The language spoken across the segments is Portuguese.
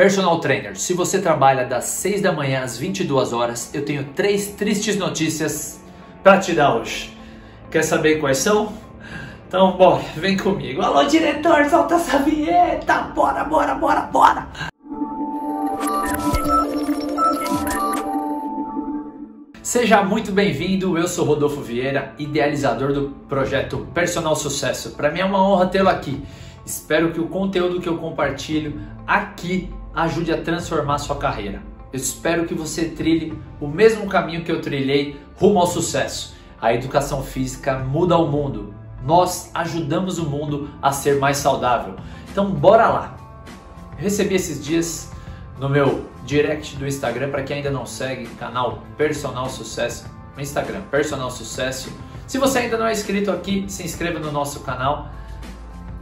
Personal Trainer, se você trabalha das 6 da manhã às 22 horas, eu tenho três tristes notícias para te dar hoje. Quer saber quais são? Então, bora, vem comigo. Alô, diretor, solta essa vinheta! Bora, bora, bora, bora! Seja muito bem-vindo, eu sou Rodolfo Vieira, idealizador do projeto Personal Sucesso. Para mim é uma honra tê-lo aqui. Espero que o conteúdo que eu compartilho aqui ajude a transformar sua carreira. Eu espero que você trilhe o mesmo caminho que eu trilhei rumo ao sucesso. A educação física muda o mundo. Nós ajudamos o mundo a ser mais saudável. Então, bora lá. Recebi esses dias no meu direct do Instagram para quem ainda não segue, canal Personal Sucesso, no Instagram Personal Sucesso. Se você ainda não é inscrito aqui, se inscreva no nosso canal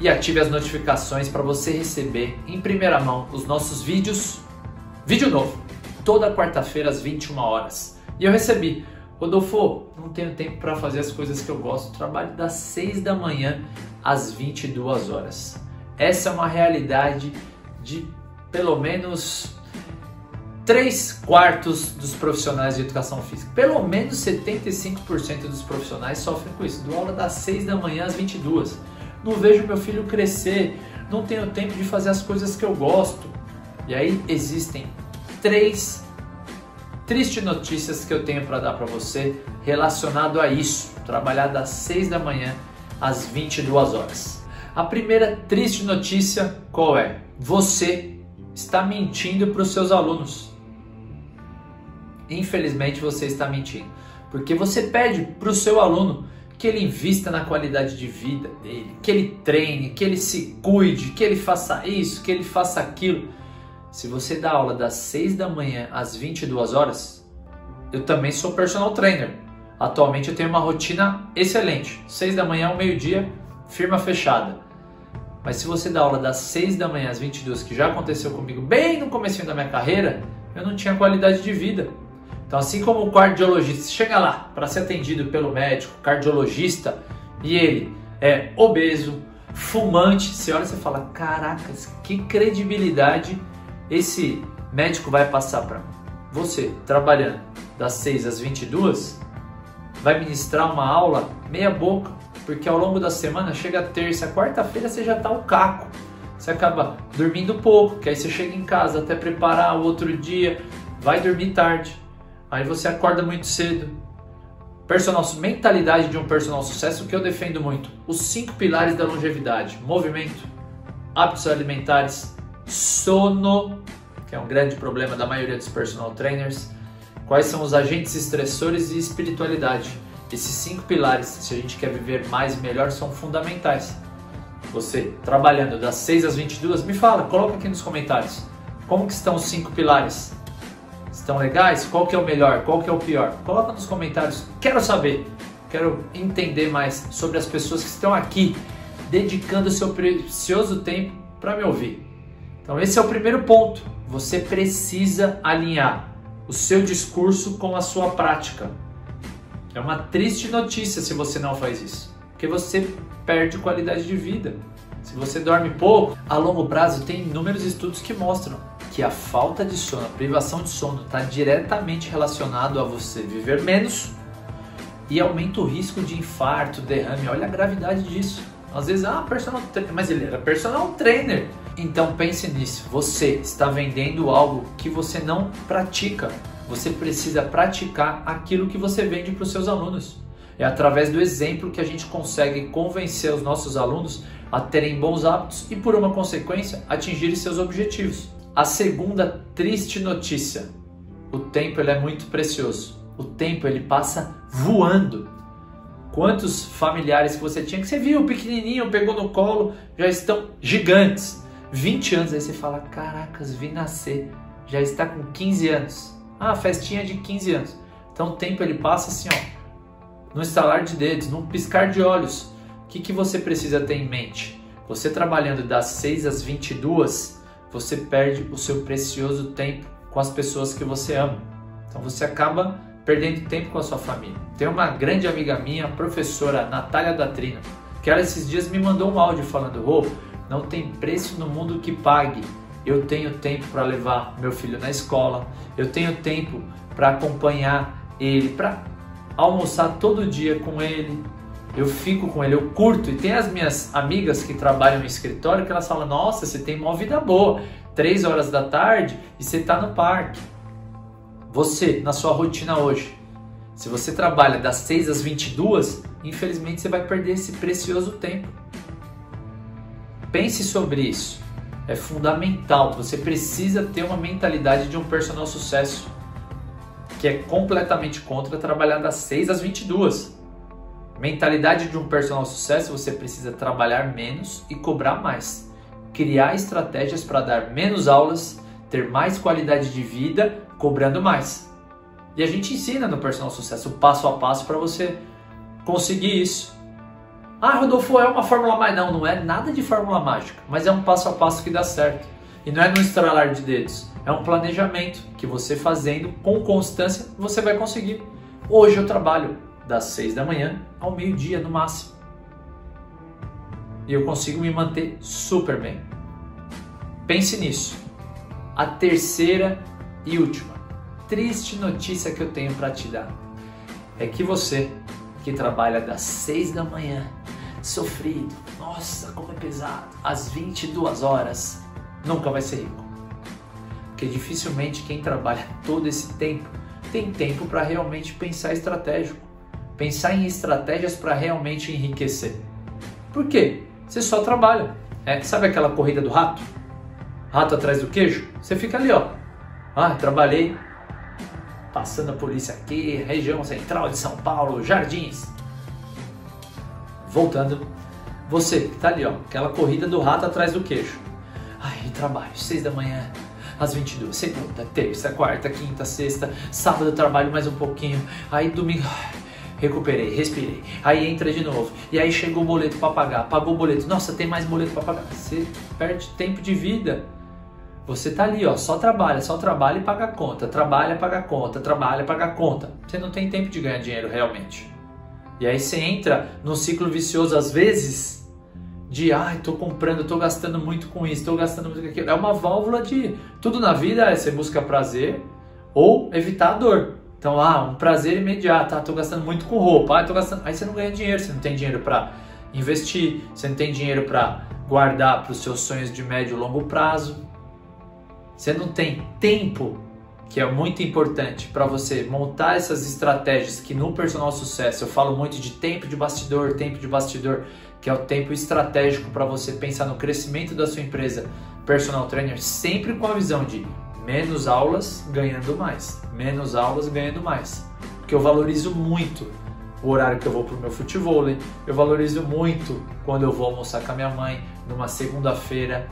e ative as notificações para você receber em primeira mão os nossos vídeos. Vídeo novo, toda quarta-feira às 21 horas. E eu recebi, Rodolfo, não tenho tempo para fazer as coisas que eu gosto, trabalho das 6 da manhã às 22 horas. Essa é uma realidade de pelo menos 3 quartos dos profissionais de educação física. Pelo menos 75% dos profissionais sofrem com isso. Do aula das 6 da manhã às 22 não vejo meu filho crescer, não tenho tempo de fazer as coisas que eu gosto. E aí existem três tristes notícias que eu tenho para dar para você relacionado a isso. Trabalhar das 6 da manhã às 22 horas. A primeira triste notícia qual é? Você está mentindo para os seus alunos. Infelizmente você está mentindo, porque você pede para o seu aluno que ele invista na qualidade de vida dele, que ele treine, que ele se cuide, que ele faça isso, que ele faça aquilo. Se você dá aula das 6 da manhã às 22 horas, eu também sou personal trainer. Atualmente eu tenho uma rotina excelente. 6 da manhã ao meio-dia, firma fechada. Mas se você dá aula das 6 da manhã às 22, que já aconteceu comigo bem no começo da minha carreira, eu não tinha qualidade de vida. Então, assim como o cardiologista chega lá para ser atendido pelo médico, cardiologista, e ele é obeso, fumante, você olha e fala: caracas, que credibilidade esse médico vai passar para você, trabalhando das 6 às 22, vai ministrar uma aula meia boca, porque ao longo da semana, chega terça, quarta-feira, você já está o caco. Você acaba dormindo pouco, que aí você chega em casa até preparar o outro dia, vai dormir tarde. Aí você acorda muito cedo. Personal, mentalidade de um personal sucesso que eu defendo muito. Os cinco pilares da longevidade: movimento, hábitos alimentares, sono, que é um grande problema da maioria dos personal trainers. Quais são os agentes estressores e espiritualidade? Esses cinco pilares, se a gente quer viver mais e melhor, são fundamentais. Você trabalhando das 6 às 22, me fala, coloca aqui nos comentários. Como que estão os cinco pilares? Estão legais? Qual que é o melhor? Qual que é o pior? Coloca nos comentários. Quero saber. Quero entender mais sobre as pessoas que estão aqui dedicando seu precioso tempo para me ouvir. Então esse é o primeiro ponto. Você precisa alinhar o seu discurso com a sua prática. É uma triste notícia se você não faz isso, porque você perde qualidade de vida. Se você dorme pouco, a longo prazo tem inúmeros estudos que mostram que a falta de sono, a privação de sono está diretamente relacionado a você viver menos e aumenta o risco de infarto, derrame. Olha a gravidade disso. Às vezes, ah, personal trainer, mas ele era personal trainer. Então pense nisso. Você está vendendo algo que você não pratica. Você precisa praticar aquilo que você vende para os seus alunos. É através do exemplo que a gente consegue convencer os nossos alunos a terem bons hábitos e, por uma consequência, atingirem seus objetivos. A segunda triste notícia: o tempo ele é muito precioso. O tempo ele passa voando. Quantos familiares que você tinha que você viu pequenininho, pegou no colo, já estão gigantes. 20 anos aí você fala: "Caracas, vi nascer". Já está com 15 anos. Ah, festinha de 15 anos. Então o tempo ele passa assim, ó, no estalar de dedos, num piscar de olhos. O que, que você precisa ter em mente? Você trabalhando das 6 às 22, você perde o seu precioso tempo com as pessoas que você ama. Então você acaba perdendo tempo com a sua família. Tem uma grande amiga minha, a professora Natália Datrina, que ela esses dias me mandou um áudio falando: "Rô, oh, não tem preço no mundo que pague eu tenho tempo para levar meu filho na escola, eu tenho tempo para acompanhar ele, para almoçar todo dia com ele, eu fico com ele, eu curto. E tem as minhas amigas que trabalham no escritório que elas falam: Nossa, você tem uma vida boa, três horas da tarde e você está no parque. Você, na sua rotina hoje, se você trabalha das 6 às 22, infelizmente você vai perder esse precioso tempo. Pense sobre isso. É fundamental. Você precisa ter uma mentalidade de um personal sucesso que é completamente contra trabalhar das 6 às 22. Mentalidade de um personal sucesso, você precisa trabalhar menos e cobrar mais. Criar estratégias para dar menos aulas, ter mais qualidade de vida, cobrando mais. E a gente ensina no personal sucesso passo a passo para você conseguir isso. Ah, Rodolfo, é uma fórmula mágica. Não, não é nada de fórmula mágica, mas é um passo a passo que dá certo. E não é no estralar de dedos, é um planejamento que você fazendo com constância você vai conseguir. Hoje eu trabalho das 6 da manhã ao meio-dia no máximo. E eu consigo me manter super bem. Pense nisso. A terceira e última triste notícia que eu tenho para te dar é que você que trabalha das 6 da manhã sofrido. Nossa, como é pesado. Às 22 horas, nunca vai ser rico. Porque dificilmente quem trabalha todo esse tempo tem tempo para realmente pensar estratégico. Pensar em estratégias para realmente enriquecer. Por quê? Você só trabalha. É, sabe aquela corrida do rato? Rato atrás do queijo? Você fica ali, ó. Ah, trabalhei. Passando a polícia aqui, região central de São Paulo, Jardins voltando, você que tá ali, ó, aquela corrida do rato atrás do queijo. Ai, trabalho, seis da manhã, às 22, segunda, terça, quarta, quinta, sexta, sábado trabalho mais um pouquinho, aí domingo, recuperei, respirei, aí entra de novo, e aí chegou o boleto para pagar, pagou o boleto, nossa, tem mais boleto para pagar, você perde tempo de vida. Você tá ali, ó, só trabalha, só trabalha e paga conta, trabalha, paga conta, trabalha, paga conta. Você não tem tempo de ganhar dinheiro realmente. E aí você entra num ciclo vicioso às vezes de ai, tô comprando, tô gastando muito com isso, tô gastando muito com aquilo. É uma válvula de tudo na vida é você busca prazer ou evitar a dor. Então, ah, um prazer imediato, ah, tô gastando muito com roupa, ah, tô gastando, aí você não ganha dinheiro, você não tem dinheiro para investir, você não tem dinheiro para guardar para os seus sonhos de médio e longo prazo. Você não tem tempo que é muito importante para você montar essas estratégias que no personal sucesso eu falo muito de tempo de bastidor, tempo de bastidor, que é o tempo estratégico para você pensar no crescimento da sua empresa personal trainer, sempre com a visão de menos aulas ganhando mais, menos aulas ganhando mais. Porque eu valorizo muito o horário que eu vou pro meu futebol, eu valorizo muito quando eu vou almoçar com a minha mãe numa segunda-feira.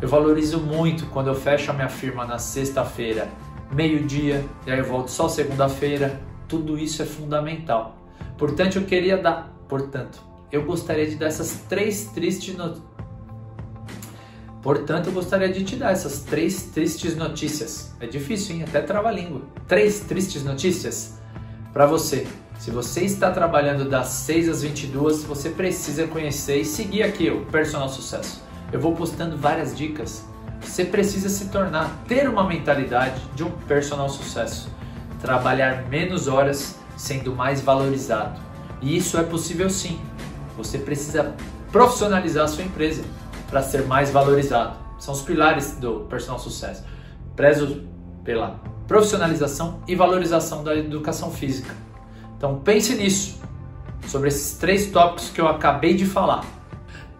Eu valorizo muito quando eu fecho a minha firma na sexta-feira meio-dia, e aí eu volto só segunda-feira. Tudo isso é fundamental. Portanto, eu queria dar, portanto, eu gostaria de dar essas três tristes notícias. Portanto, eu gostaria de te dar essas três tristes notícias. É difícil, hein? Até trava a língua. Três tristes notícias para você. Se você está trabalhando das 6 às 22, você precisa conhecer e seguir aqui o Personal Sucesso. Eu vou postando várias dicas você precisa se tornar, ter uma mentalidade de um personal sucesso, trabalhar menos horas sendo mais valorizado. E isso é possível sim. Você precisa profissionalizar a sua empresa para ser mais valorizado. São os pilares do personal sucesso. Prezo pela profissionalização e valorização da educação física. Então pense nisso, sobre esses três tópicos que eu acabei de falar.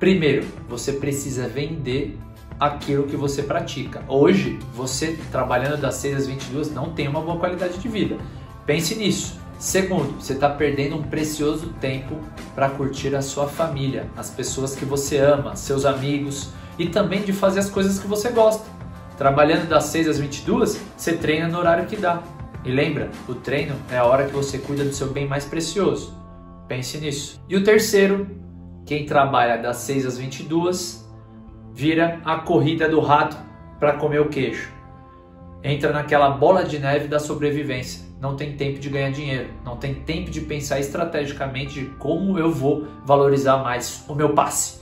Primeiro, você precisa vender aquilo que você pratica. Hoje, você trabalhando das 6 às 22 não tem uma boa qualidade de vida. Pense nisso. Segundo, você está perdendo um precioso tempo para curtir a sua família, as pessoas que você ama, seus amigos e também de fazer as coisas que você gosta. Trabalhando das 6 às 22, você treina no horário que dá. E lembra, o treino é a hora que você cuida do seu bem mais precioso. Pense nisso. E o terceiro, quem trabalha das 6 às 22 vira a corrida do rato para comer o queijo. Entra naquela bola de neve da sobrevivência. Não tem tempo de ganhar dinheiro, não tem tempo de pensar estrategicamente de como eu vou valorizar mais o meu passe.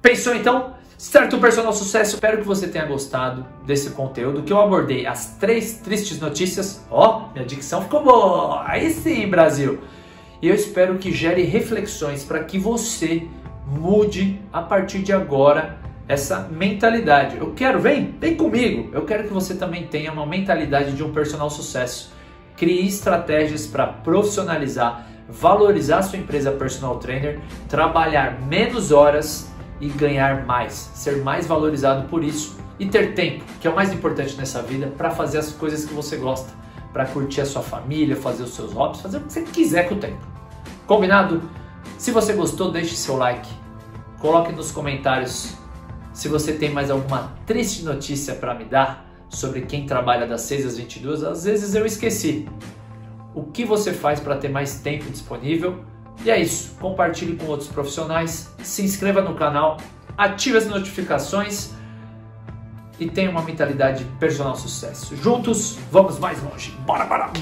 Pensou então? Certo, personal sucesso, espero que você tenha gostado desse conteúdo que eu abordei as três tristes notícias. Ó, oh, minha dicção ficou boa. Aí sim, Brasil. E eu espero que gere reflexões para que você mude a partir de agora essa mentalidade. Eu quero, vem, vem comigo. Eu quero que você também tenha uma mentalidade de um personal sucesso. Crie estratégias para profissionalizar, valorizar sua empresa personal trainer, trabalhar menos horas e ganhar mais, ser mais valorizado por isso e ter tempo, que é o mais importante nessa vida, para fazer as coisas que você gosta, para curtir a sua família, fazer os seus hobbies, fazer o que você quiser com o tempo. Combinado? Se você gostou, deixe seu like. Coloque nos comentários se você tem mais alguma triste notícia para me dar sobre quem trabalha das 6 às 22, às vezes eu esqueci. O que você faz para ter mais tempo disponível? E é isso. Compartilhe com outros profissionais, se inscreva no canal, ative as notificações e tenha uma mentalidade personal sucesso. Juntos, vamos mais longe. Bora, bora, bora!